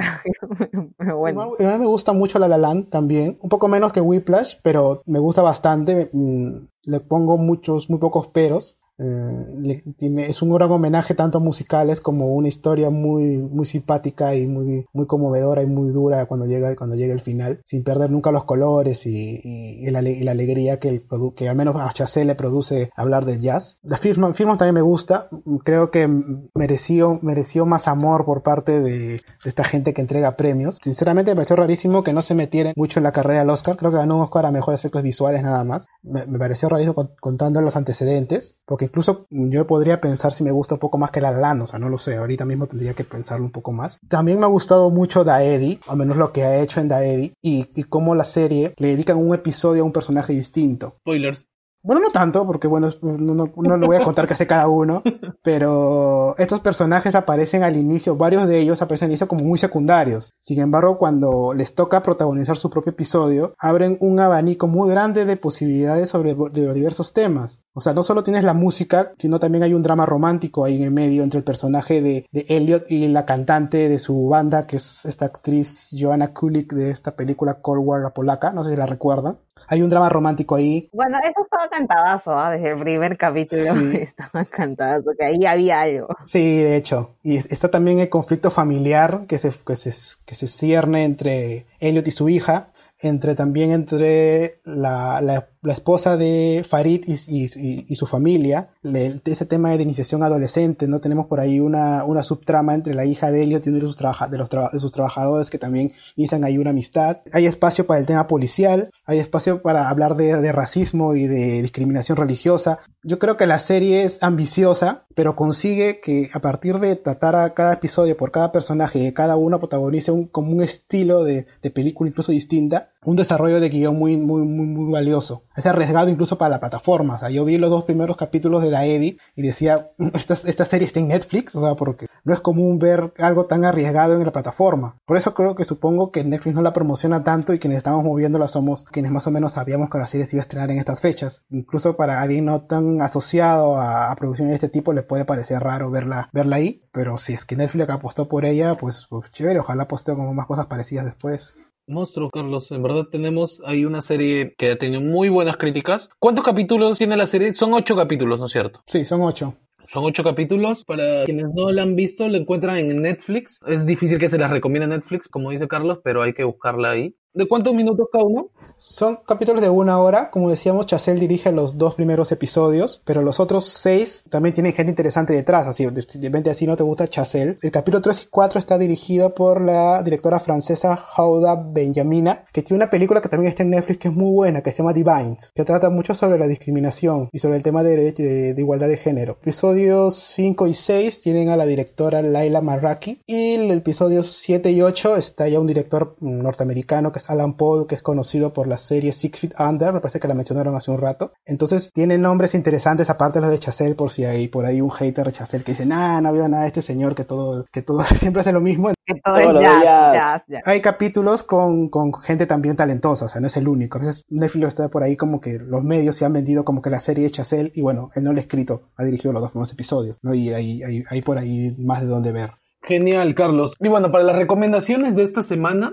pero *laughs* bueno. A mí me gusta mucho La La Land también. Un poco menos que Whiplash, pero me gusta bastante. Le pongo muchos, muy pocos peros. Eh, le, tiene, es un gran homenaje tanto a musicales como una historia muy muy simpática y muy muy conmovedora y muy dura cuando llega cuando llega el final sin perder nunca los colores y, y, y, la, y la, alegría que, el que al menos a Chazelle le produce hablar del jazz. La Firman también me gusta creo que mereció mereció más amor por parte de, de, esta gente que entrega premios. Sinceramente me pareció rarísimo que no se metieran mucho en la carrera del Oscar. Creo que ganó un Oscar a mejores efectos visuales nada más. Me, me pareció rarísimo contando los antecedentes porque incluso yo podría pensar si me gusta un poco más que La Land, o sea, no lo sé, ahorita mismo tendría que pensarlo un poco más. También me ha gustado mucho Daedi, al menos lo que ha hecho en Daedi, y, y cómo la serie le dedican un episodio a un personaje distinto. Spoilers. Bueno, no tanto, porque bueno, no, no, no le voy a contar qué hace cada uno, *laughs* pero estos personajes aparecen al inicio, varios de ellos aparecen al inicio como muy secundarios. Sin embargo, cuando les toca protagonizar su propio episodio, abren un abanico muy grande de posibilidades sobre de diversos temas. O sea, no solo tienes la música, sino también hay un drama romántico ahí en el medio entre el personaje de, de Elliot y la cantante de su banda, que es esta actriz Joanna Kulik de esta película Cold War, la polaca, no sé si la recuerdan. Hay un drama romántico ahí. Bueno, eso estaba cantadazo, ¿eh? desde el primer capítulo sí. *laughs* estaba cantadazo, que ahí había algo. Sí, de hecho. Y está también el conflicto familiar que se, que se, que se cierne entre Elliot y su hija, entre también entre la, la, la esposa de Farid y, su familia, le, ese tema de iniciación adolescente, ¿no? Tenemos por ahí una, subtrama entre la hija de Elliot y uno de sus, trabaja, de sus trabajadores que también inician ahí una amistad. Hay espacio para el tema policial, hay espacio para hablar de, racismo y de discriminación religiosa. Yo creo que la serie es ambiciosa, pero consigue que a partir de tratar a cada episodio por cada personaje, cada uno protagonice un, como un estilo de, de película incluso distinta, un desarrollo de guion muy, muy, muy, muy valioso. Es arriesgado incluso para la plataforma. O sea, yo vi los dos primeros capítulos de la Eddie y decía, esta, esta serie está en Netflix, o sea, porque no es común ver algo tan arriesgado en la plataforma. Por eso creo que supongo que Netflix no la promociona tanto y quienes estamos moviéndola somos quienes más o menos sabíamos que la serie se iba a estrenar en estas fechas. Incluso para alguien no tan asociado a, a producciones de este tipo le puede parecer raro verla, verla ahí, pero si es que Netflix apostó por ella, pues, pues chévere, ojalá apostó como más cosas parecidas después. Monstruo, Carlos. En verdad tenemos ahí una serie que ha tenido muy buenas críticas. ¿Cuántos capítulos tiene la serie? Son ocho capítulos, ¿no es cierto? Sí, son ocho. Son ocho capítulos. Para quienes no la han visto, la encuentran en Netflix. Es difícil que se la recomiende Netflix, como dice Carlos, pero hay que buscarla ahí. ¿De cuántos minutos cada uno? Son capítulos de una hora. Como decíamos, Chazelle dirige los dos primeros episodios, pero los otros seis también tienen gente interesante detrás. Así, de repente así no te gusta Chazelle. El capítulo 3 y 4 está dirigido por la directora francesa Hauda Benjamina, que tiene una película que también está en Netflix que es muy buena, que se llama Divines, que trata mucho sobre la discriminación y sobre el tema de, de, de igualdad de género. Episodios 5 y 6 tienen a la directora Laila Marraki y el episodio 7 y 8 está ya un director norteamericano que Alan Paul, que es conocido por la serie Six Feet Under, me parece que la mencionaron hace un rato. Entonces tiene nombres interesantes aparte de los de Chazelle, por si hay por ahí un hater de Chazelle que dice, nah, no veo nada de este señor que todo, que todo *laughs* siempre hace lo mismo. Que todo es jazz, jazz, jazz. Hay capítulos con, con gente también talentosa, o sea, no es el único. A veces Netflix está por ahí como que los medios se han vendido como que la serie de Chazelle y bueno, él no lo ha escrito, ha dirigido los dos primeros episodios, ¿no? Y hay, hay, hay por ahí más de dónde ver. Genial, Carlos. Y bueno, para las recomendaciones de esta semana,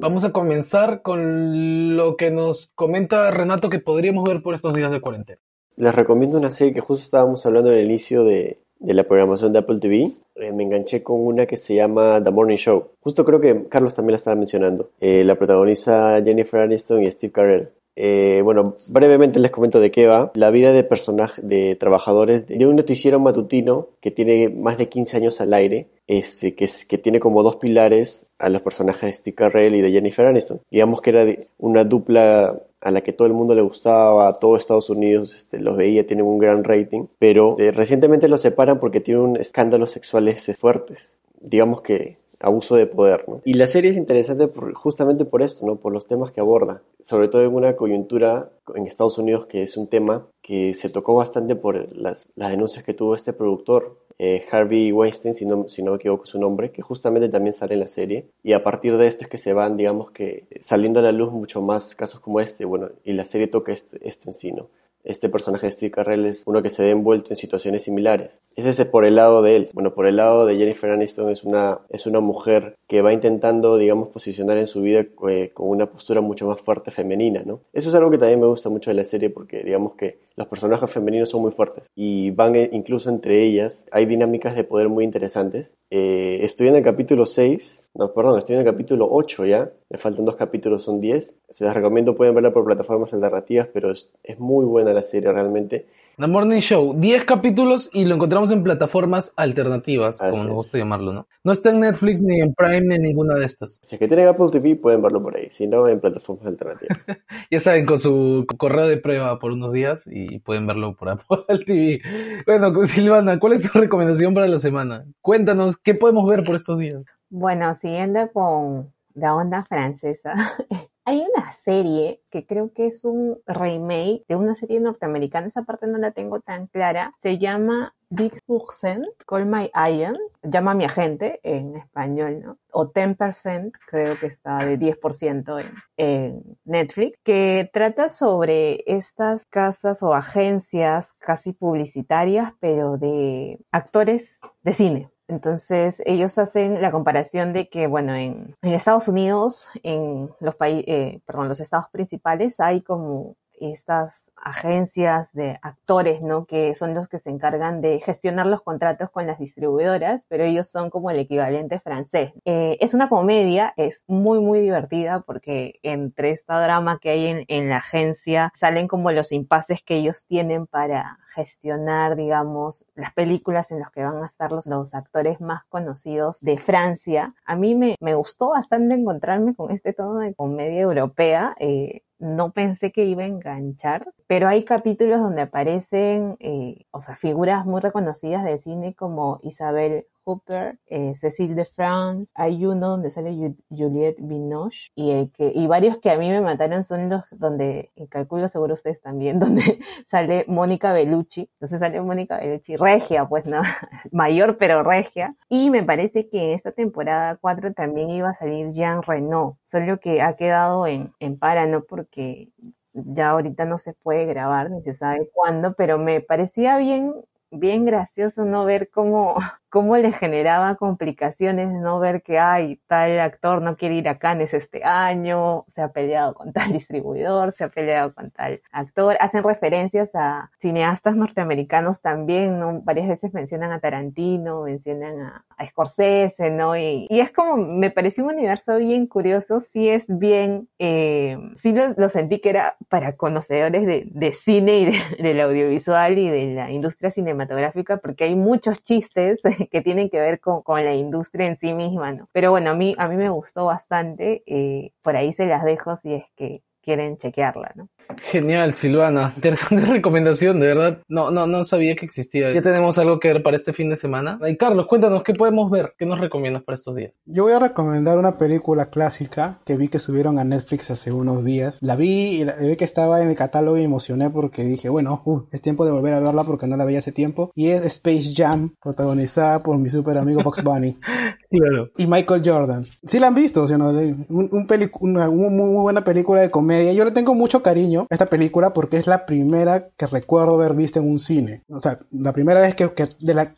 vamos a comenzar con lo que nos comenta Renato que podríamos ver por estos días de cuarentena. Les recomiendo una serie que justo estábamos hablando en el inicio de, de la programación de Apple TV. Eh, me enganché con una que se llama The Morning Show. Justo creo que Carlos también la estaba mencionando. Eh, la protagoniza Jennifer Aniston y Steve Carell. Eh, bueno, brevemente les comento de qué va. La vida de personajes, de trabajadores de un noticiero matutino que tiene más de 15 años al aire, este, que, tiene como dos pilares a los personajes de Steve Carell y de Jennifer Aniston. Digamos que era una dupla a la que todo el mundo le gustaba, a todo Estados Unidos este, los veía, tienen un gran rating, pero eh, recientemente los separan porque tienen escándalos sexuales fuertes. Digamos que abuso de poder, ¿no? Y la serie es interesante justamente por esto, ¿no? Por los temas que aborda, sobre todo en una coyuntura en Estados Unidos que es un tema que se tocó bastante por las, las denuncias que tuvo este productor, eh, Harvey Weinstein, si no, si no me equivoco su nombre, que justamente también sale en la serie, y a partir de esto es que se van, digamos que, saliendo a la luz mucho más casos como este, bueno, y la serie toca este, esto en sí, ¿no? Este personaje de Steve Carell es uno que se ve envuelto en situaciones similares. Ese es por el lado de él. Bueno, por el lado de Jennifer Aniston es una, es una mujer que va intentando, digamos, posicionar en su vida eh, con una postura mucho más fuerte femenina, ¿no? Eso es algo que también me gusta mucho de la serie porque, digamos que los personajes femeninos son muy fuertes y van eh, incluso entre ellas. Hay dinámicas de poder muy interesantes. Eh, estoy en el capítulo 6, no, perdón, estoy en el capítulo 8 ya. Me faltan dos capítulos, son 10. Se las recomiendo, pueden verla por plataformas alternativas, pero es, es muy buena la serie realmente. The Morning Show, 10 capítulos y lo encontramos en plataformas alternativas, Así como nos gusta llamarlo, ¿no? No está en Netflix, ni en Prime, ni en ninguna de estas. Si es que tienen Apple TV, pueden verlo por ahí. Si no, en plataformas alternativas. *laughs* Ya saben, con su correo de prueba por unos días y pueden verlo por Apple *laughs* TV. Bueno, Silvana, ¿cuál es tu recomendación para la semana? Cuéntanos, ¿qué podemos ver por estos días? Bueno, siguiendo con la onda francesa, *laughs* hay una serie que creo que es un remake de una serie norteamericana, esa parte no la tengo tan clara, se llama Big Percent, Call My Agent, llama a mi agente en español, ¿no? O 10%, creo que está de 10% en, en Netflix, que trata sobre estas casas o agencias casi publicitarias, pero de actores de cine. Entonces ellos hacen la comparación de que, bueno, en, en Estados Unidos, en los países, eh, perdón, los estados principales hay como estas agencias de actores, ¿no? Que son los que se encargan de gestionar los contratos con las distribuidoras, pero ellos son como el equivalente francés. Eh, es una comedia, es muy, muy divertida porque entre esta drama que hay en, la agencia salen como los impases que ellos tienen para gestionar, digamos, las películas en las que van a estar los, los actores más conocidos de Francia. A mí me, me gustó bastante encontrarme con este tono de comedia europea. Eh, no pensé que iba a enganchar, pero hay capítulos donde aparecen, eh, o sea, figuras muy reconocidas del cine como Isabel Hooper, eh, Cecile de France, hay uno donde sale Juliette Binoche y, el que, y varios que a mí me mataron son los donde, y calculo seguro ustedes también, *laughs* donde sale Mónica Bellucci, entonces sale Mónica Bellucci, regia, pues no, *laughs* mayor pero regia, y me parece que en esta temporada 4 también iba a salir Jean Renault, solo que ha quedado en, en para. Porque ya ahorita no se puede grabar, ni se sabe cuándo, pero me parecía bien, bien gracioso no ver cómo cómo le generaba complicaciones no ver que, ay, tal actor no quiere ir a Cannes este año, se ha peleado con tal distribuidor, se ha peleado con tal actor. Hacen referencias a cineastas norteamericanos también, ¿no? Varias veces mencionan a Tarantino, mencionan a, Scorsese, ¿no? Y, es como, me pareció un universo bien curioso, sí es bien, eh, sí lo, sentí que era para conocedores de, cine y del audiovisual y de la industria cinematográfica, porque hay muchos chistes *laughs* que tienen que ver con, con, la industria en sí misma, ¿no? Pero bueno, a mí, a mí me gustó bastante, eh, por ahí se las dejo si es que quieren chequearla, ¿no? Genial, Silvana. *laughs* Interesante recomendación, de verdad. No, no, no sabía que existía. Ya tenemos algo que ver para este fin de semana. Y Carlos, cuéntanos, ¿qué podemos ver? ¿Qué nos recomiendas para estos días? Yo voy a recomendar una película clásica que vi que subieron a Netflix hace unos días. La vi y la, vi que estaba en el catálogo y me emocioné porque dije, bueno, uh, es tiempo de volver a verla porque no la veía hace tiempo. Y es Space Jam, protagonizada por mi super amigo Fox Bunny. *laughs* claro. Y Michael Jordan. Sí la han visto, o sea, ¿no? un, un una, una muy buena película de comedia. Yo le tengo mucho cariño esta película porque es la primera que recuerdo haber visto en un cine. O sea, la primera vez que, de, la,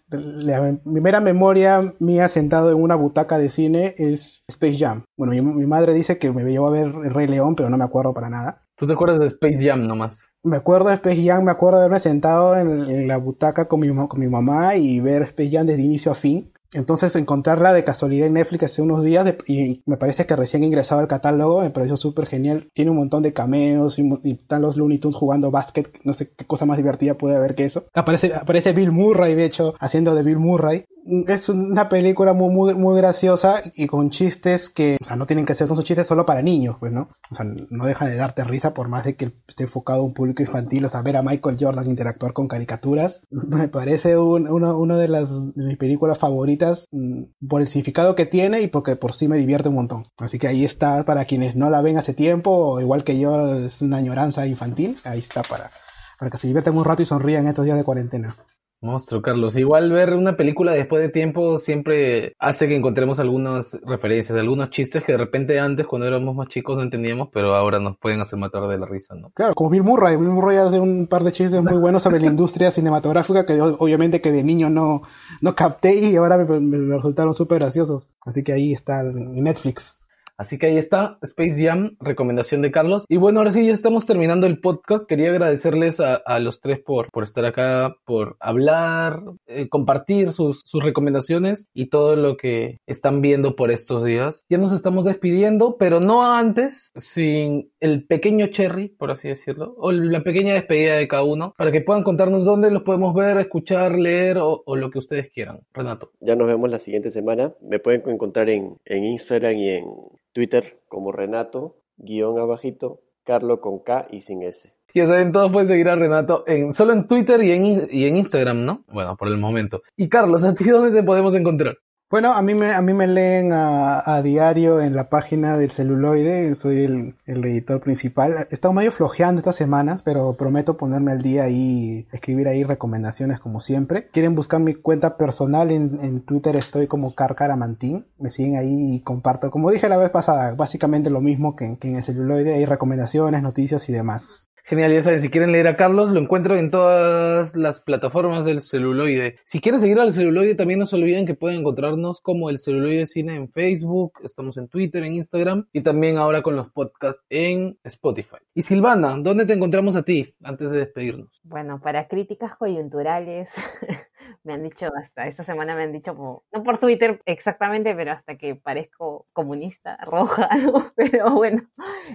primera memoria mía sentado en una butaca de cine es Space Jam. Bueno, mi, madre dice que me llevó a ver El Rey León, pero no me acuerdo para nada. ¿Tú te acuerdas de Space Jam nomás? Me acuerdo de Space Jam, me acuerdo de haberme sentado en, la butaca con mi, con mi mamá y ver Space Jam desde inicio a fin. Entonces encontrarla de casualidad en Netflix hace unos días y me parece que recién ingresado al catálogo, me pareció súper genial. Tiene un montón de cameos y, están los Looney Tunes jugando básquet, no sé qué cosa más divertida puede haber que eso. Aparece, aparece Bill Murray, de hecho, haciendo de Bill Murray es una película muy, muy, graciosa y con chistes que, o sea, no tienen que ser todos chistes solo para niños, pues, ¿no? O sea, no deja de darte risa por más de que esté enfocado a un público infantil, o sea, ver a Michael Jordan interactuar con caricaturas, *laughs* me parece una de las mis películas favoritas mm, por el significado que tiene y porque por sí me divierte un montón. Así que ahí está para quienes no la ven hace tiempo, igual que yo, es una añoranza infantil, ahí está para, para que se diviertan un rato y sonrían estos días de cuarentena. Monstruo, Carlos. Igual ver una película después de tiempo siempre hace que encontremos algunas referencias, algunos chistes que de repente antes, cuando éramos más chicos, no entendíamos, pero ahora nos pueden hacer matar de la risa, ¿no? Claro, como Bill Murray. Bill Murray hace un par de chistes muy buenos sobre la industria cinematográfica que obviamente que de niño no, no capté y ahora me, resultaron súper graciosos. Así que ahí está Netflix. Así que ahí está, Space Jam, recomendación de Carlos. Y bueno, ahora sí, ya estamos terminando el podcast. Quería agradecerles a, los tres por, por estar acá, por hablar, eh, compartir sus, sus recomendaciones y todo lo que están viendo por estos días. Ya nos estamos despidiendo, pero no antes, sin el pequeño cherry, por así decirlo, o la pequeña despedida de cada uno, para que puedan contarnos dónde los podemos ver, escuchar, leer o, lo que ustedes quieran. Renato. Ya nos vemos la siguiente semana. Me pueden encontrar en, en Instagram y en Twitter como Renato, guion abajito, Carlo con K y sin S. Ya saben, todos pueden seguir a Renato en, solo en Twitter y en, y en Instagram, ¿no? Bueno, por el momento. Y Carlos, ¿a ti dónde te podemos encontrar? Bueno, a mí me, a mí me leen a, diario en la página del celuloide, soy el, editor principal. He estado medio flojeando estas semanas, pero prometo ponerme al día y escribir ahí recomendaciones como siempre. Quieren buscar mi cuenta personal en, Twitter, estoy como Carcaramantín. Me siguen ahí y comparto, como dije la vez pasada, básicamente lo mismo que, que en el celuloide, hay recomendaciones, noticias y demás. Genial, ya saben, si quieren leer a Carlos, lo encuentran en todas las plataformas del celuloide. Si quieren seguir al celuloide, también no se olviden que pueden encontrarnos como el celuloide cine en Facebook, estamos en Twitter, en Instagram y también ahora con los podcasts en Spotify. Y Silvana, ¿dónde te encontramos a ti antes de despedirnos? Bueno, para críticas coyunturales, *laughs* me han dicho hasta esta semana me han dicho no por Twitter exactamente, pero hasta que parezco comunista, roja, *laughs* pero bueno,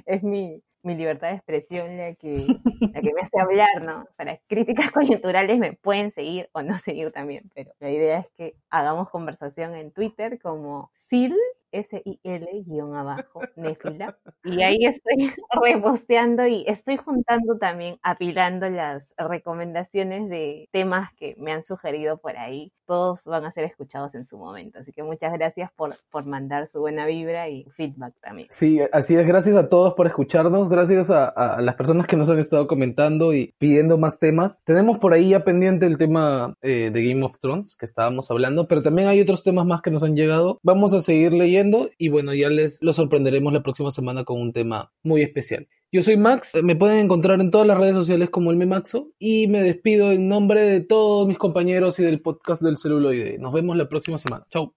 es mi, mi libertad de expresión la que, la que me hace hablar, ¿no? Para críticas *laughs* coyunturales me pueden seguir o no seguir también, pero la idea es que hagamos conversación en Twitter como SIL, S-I-L, guion abajo, Nefila. Y ahí estoy *laughs* reposteando y estoy juntando también, apilando las recomendaciones de temas que me han sugerido por ahí todos van a ser escuchados en su momento. Así que muchas gracias por, por mandar su buena vibra y feedback también. Sí, así es. Gracias a todos por escucharnos. Gracias a, a las personas que nos han estado comentando y pidiendo más temas. Tenemos por ahí ya pendiente el tema eh, de Game of Thrones que estábamos hablando, pero también hay otros temas más que nos han llegado. Vamos a seguir leyendo y bueno, ya les lo sorprenderemos la próxima semana con un tema muy especial. Yo soy Max, me pueden encontrar en todas las redes sociales como el Memaxo y me despido en nombre de todos mis compañeros y del podcast del celuloide. Nos vemos la próxima semana. Chau.